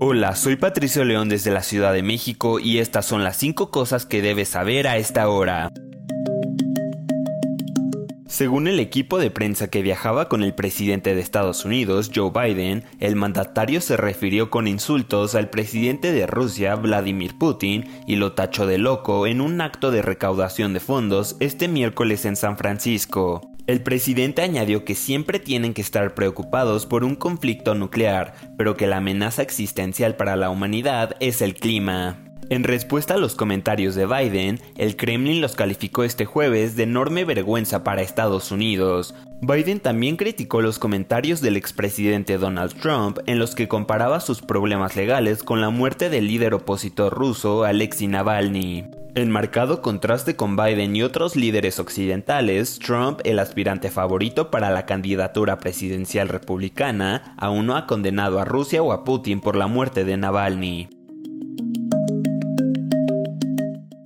Hola, soy Patricio León desde la Ciudad de México y estas son las 5 cosas que debes saber a esta hora. Según el equipo de prensa que viajaba con el presidente de Estados Unidos, Joe Biden, el mandatario se refirió con insultos al presidente de Rusia, Vladimir Putin, y lo tachó de loco en un acto de recaudación de fondos este miércoles en San Francisco. El presidente añadió que siempre tienen que estar preocupados por un conflicto nuclear, pero que la amenaza existencial para la humanidad es el clima. En respuesta a los comentarios de Biden, el Kremlin los calificó este jueves de enorme vergüenza para Estados Unidos. Biden también criticó los comentarios del expresidente Donald Trump en los que comparaba sus problemas legales con la muerte del líder opositor ruso Alexei Navalny. En marcado contraste con Biden y otros líderes occidentales, Trump, el aspirante favorito para la candidatura presidencial republicana, aún no ha condenado a Rusia o a Putin por la muerte de Navalny.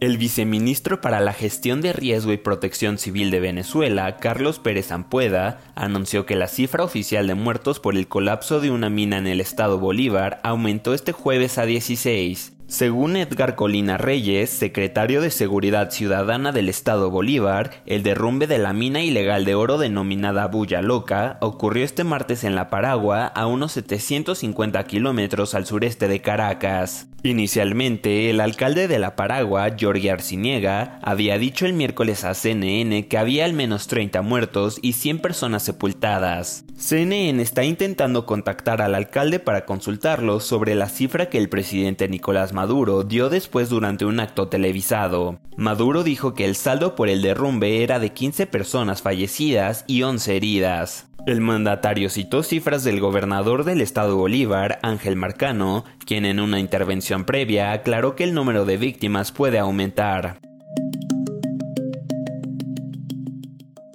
El viceministro para la Gestión de Riesgo y Protección Civil de Venezuela, Carlos Pérez Ampueda, anunció que la cifra oficial de muertos por el colapso de una mina en el estado Bolívar aumentó este jueves a 16. Según Edgar Colina Reyes, secretario de Seguridad Ciudadana del Estado Bolívar, el derrumbe de la mina ilegal de oro denominada Bulla Loca ocurrió este martes en La Paragua, a unos 750 kilómetros al sureste de Caracas. Inicialmente, el alcalde de La Paragua, Jorge Arciniega, había dicho el miércoles a CNN que había al menos 30 muertos y 100 personas sepultadas. CNN está intentando contactar al alcalde para consultarlo sobre la cifra que el presidente Nicolás Maduro dio después durante un acto televisado. Maduro dijo que el saldo por el derrumbe era de 15 personas fallecidas y 11 heridas. El mandatario citó cifras del gobernador del estado Bolívar, Ángel Marcano, quien en una intervención previa aclaró que el número de víctimas puede aumentar.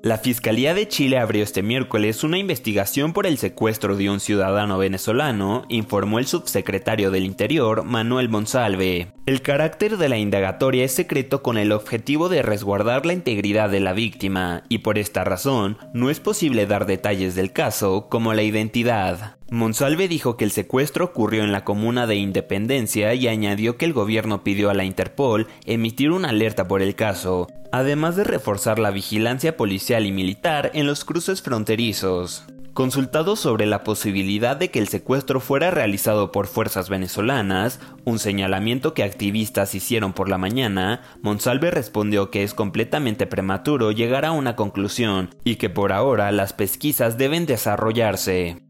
La Fiscalía de Chile abrió este miércoles una investigación por el secuestro de un ciudadano venezolano, informó el subsecretario del Interior, Manuel Monsalve. El carácter de la indagatoria es secreto con el objetivo de resguardar la integridad de la víctima, y por esta razón no es posible dar detalles del caso, como la identidad. Monsalve dijo que el secuestro ocurrió en la comuna de Independencia y añadió que el gobierno pidió a la Interpol emitir una alerta por el caso, además de reforzar la vigilancia policial y militar en los cruces fronterizos. Consultado sobre la posibilidad de que el secuestro fuera realizado por fuerzas venezolanas, un señalamiento que activistas hicieron por la mañana, Monsalve respondió que es completamente prematuro llegar a una conclusión y que por ahora las pesquisas deben desarrollarse.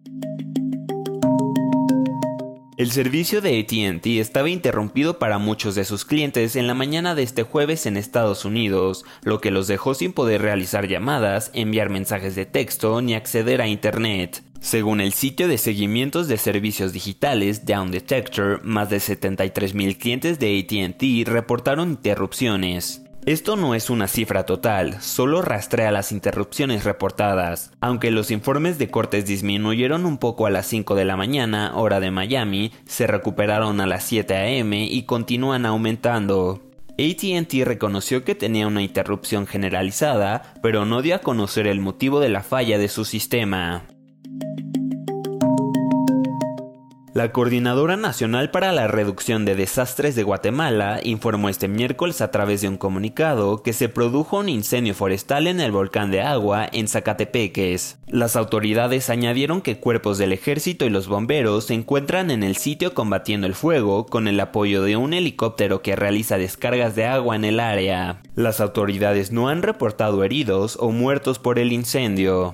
El servicio de ATT estaba interrumpido para muchos de sus clientes en la mañana de este jueves en Estados Unidos, lo que los dejó sin poder realizar llamadas, enviar mensajes de texto ni acceder a Internet. Según el sitio de seguimientos de servicios digitales Down Detector, más de 73.000 clientes de ATT reportaron interrupciones. Esto no es una cifra total, solo rastrea las interrupciones reportadas. Aunque los informes de cortes disminuyeron un poco a las 5 de la mañana, hora de Miami, se recuperaron a las 7 a.m. y continúan aumentando. ATT reconoció que tenía una interrupción generalizada, pero no dio a conocer el motivo de la falla de su sistema. La Coordinadora Nacional para la Reducción de Desastres de Guatemala informó este miércoles a través de un comunicado que se produjo un incendio forestal en el volcán de agua en Zacatepeques. Las autoridades añadieron que cuerpos del ejército y los bomberos se encuentran en el sitio combatiendo el fuego con el apoyo de un helicóptero que realiza descargas de agua en el área. Las autoridades no han reportado heridos o muertos por el incendio.